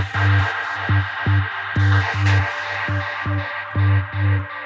Thank you.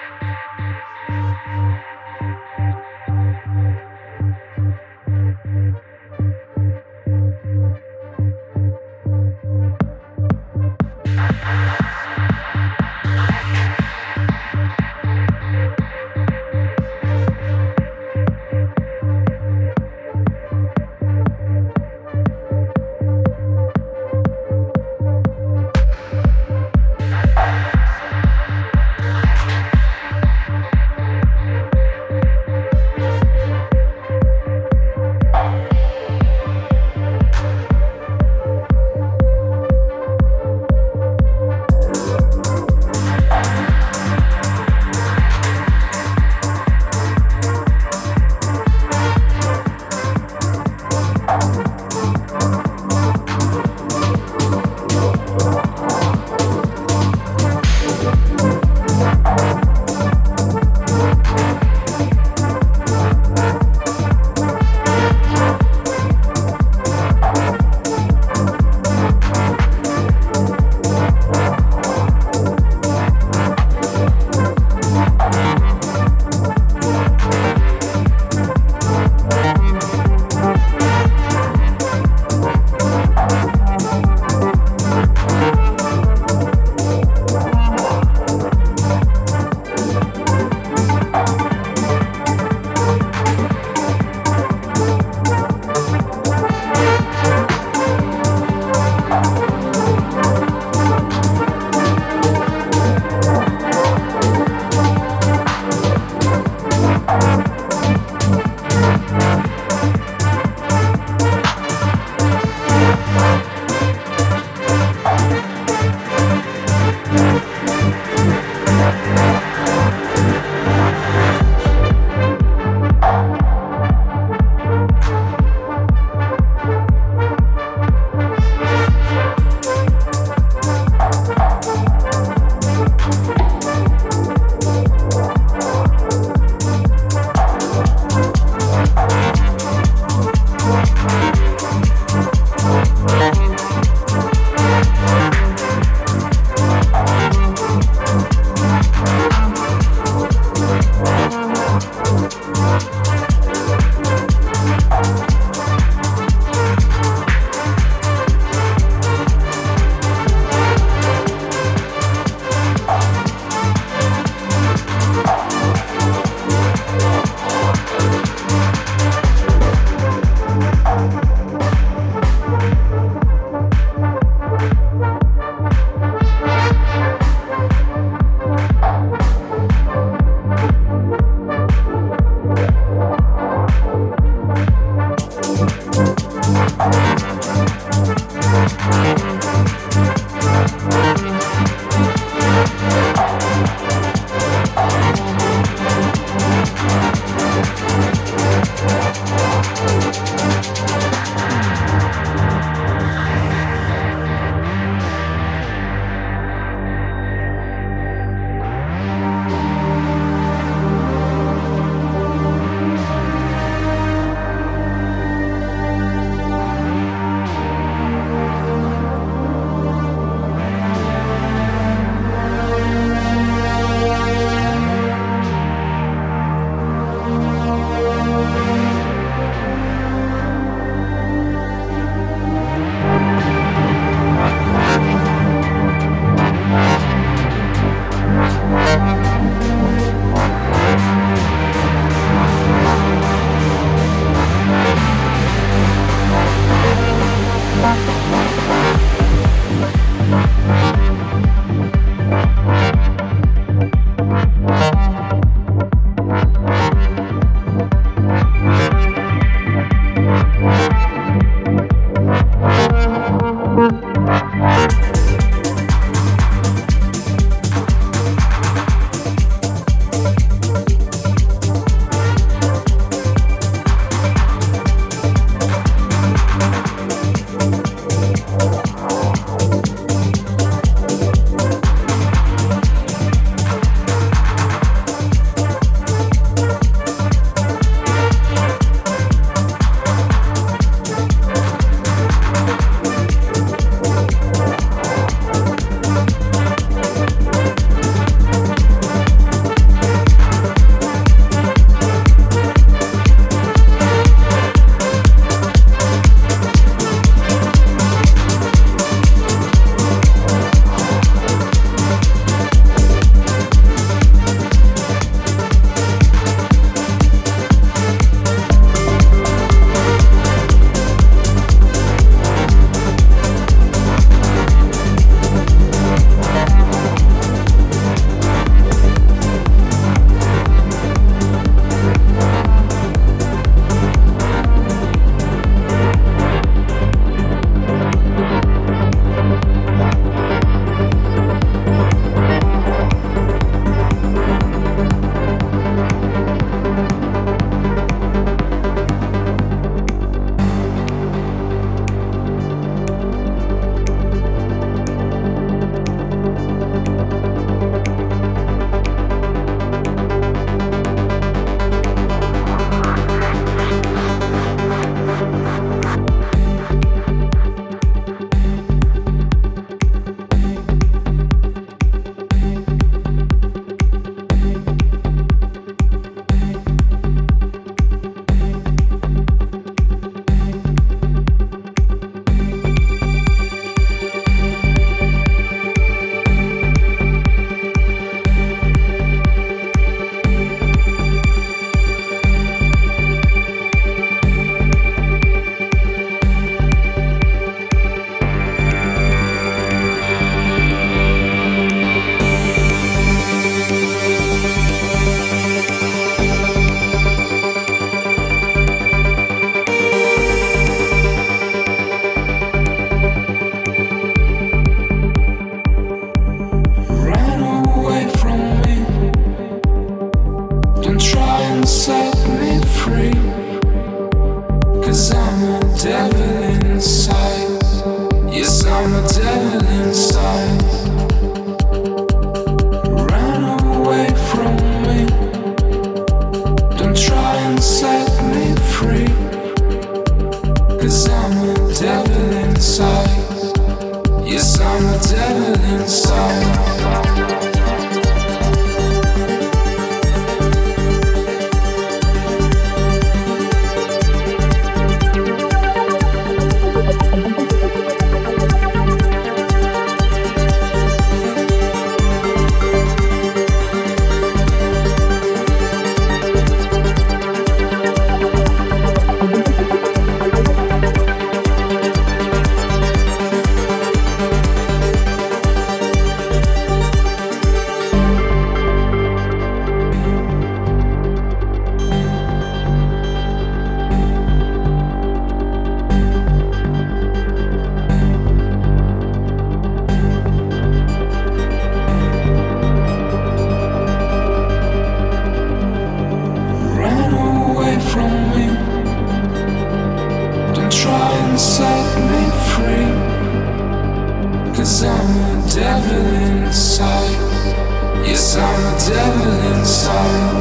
I'm a devil inside.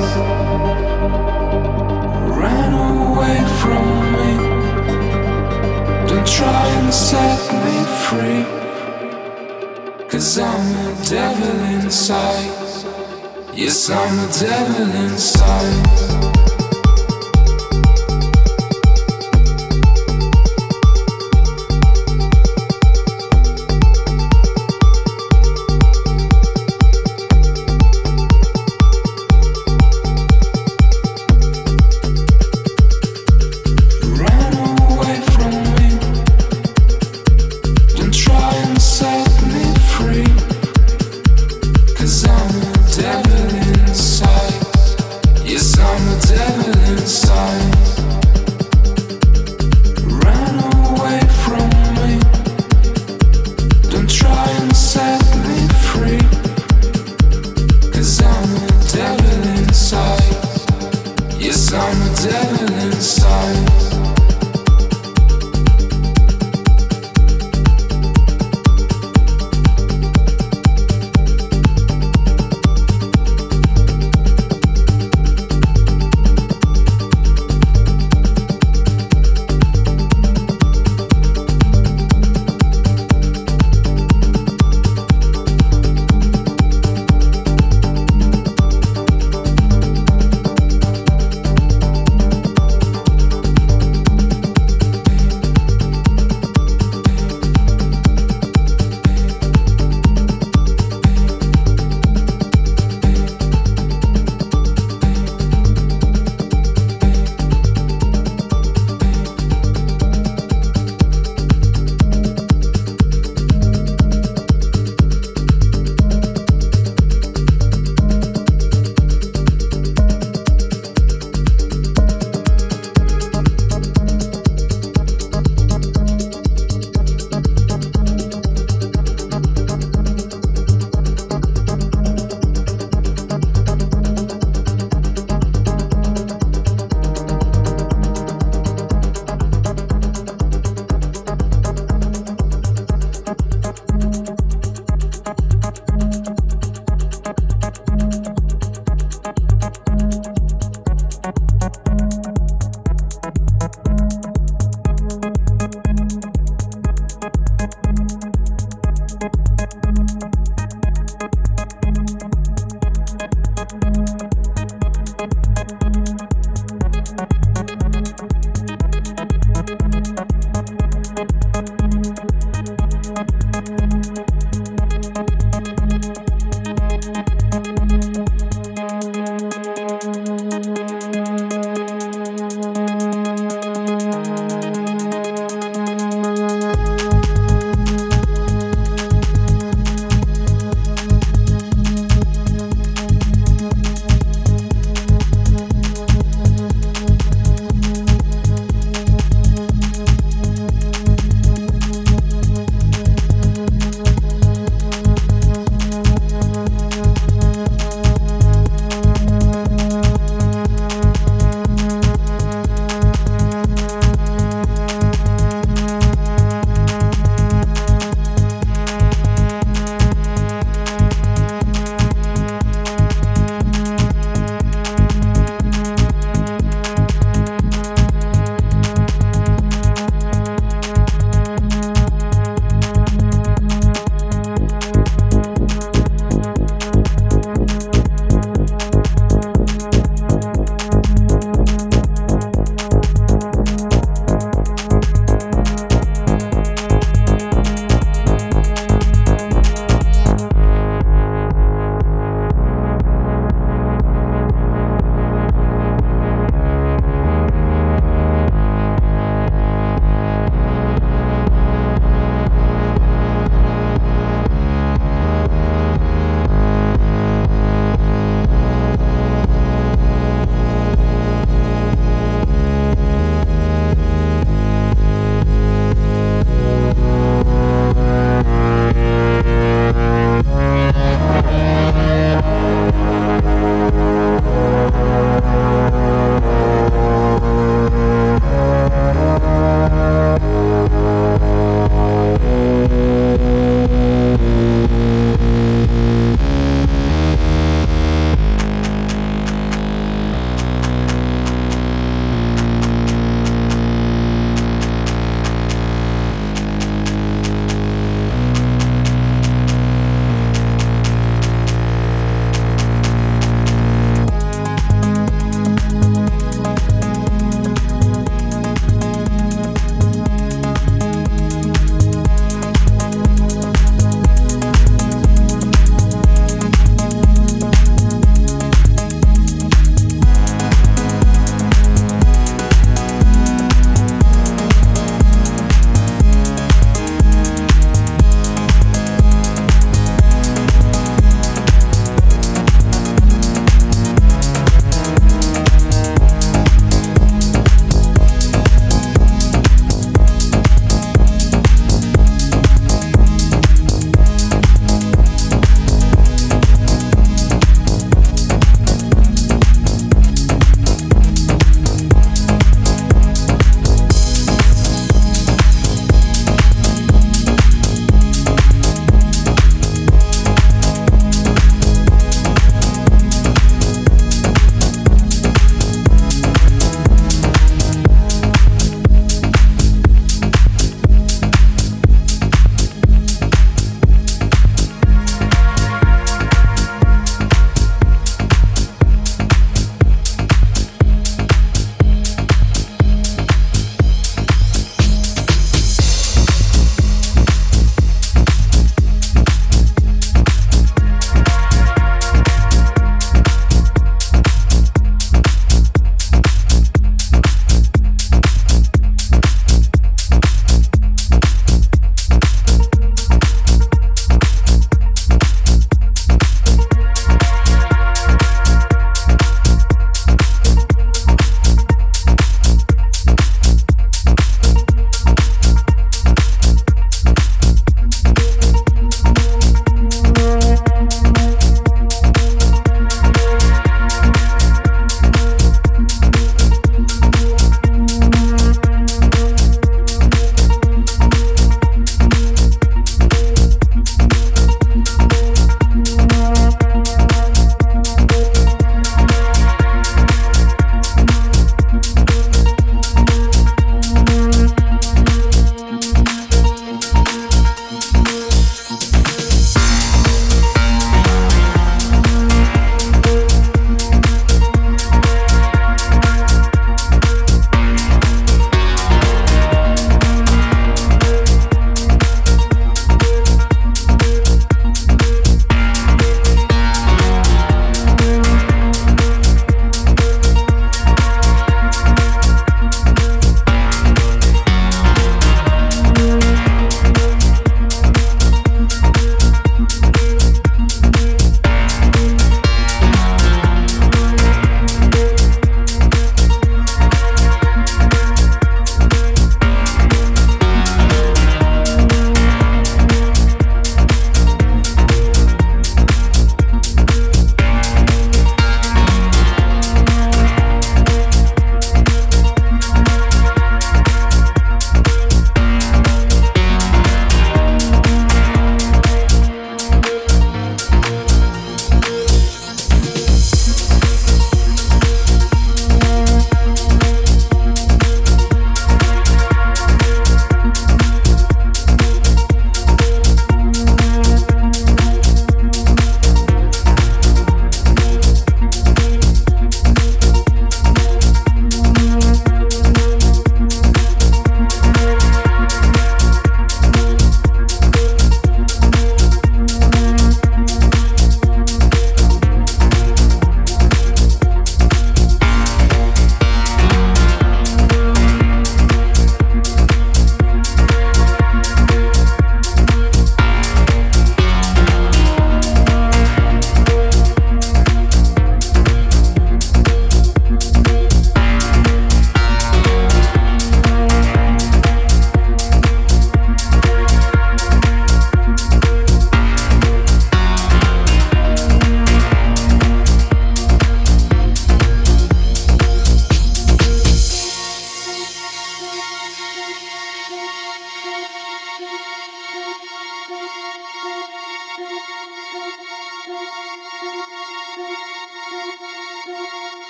Away from me. Don't try and set me free. Cause I'm a devil inside. Yes, I'm a devil inside.